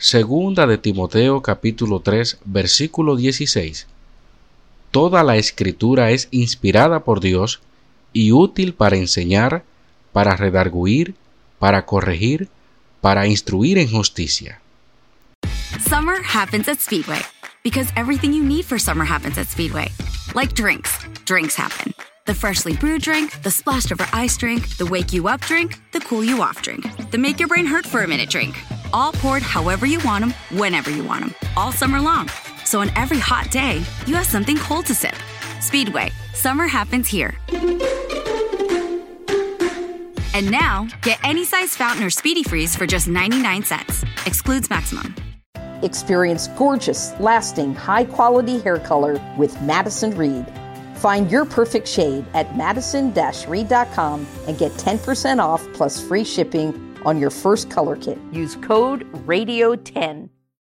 Segunda de Timoteo capítulo 3 versículo 16. Toda la escritura es inspirada por Dios y útil para enseñar, para redarguir, para corregir, para instruir en justicia. Summer happens at Speedway because everything you need for summer happens at Speedway. Like drinks, drinks happen. The freshly brewed drink, the splashed over ice drink, the wake you up drink, the cool you off drink, the make your brain hurt for a minute drink all poured however you want them, whenever you want them, all summer long. So on every hot day, you have something cold to sip. Speedway, summer happens here. And now, get any size fountain or speedy freeze for just 99 cents. Excludes maximum. Experience gorgeous, lasting, high quality hair color with Madison Reed. Find your perfect shade at madison reed.com and get 10% off plus free shipping on your first color kit. Use code RADIO10.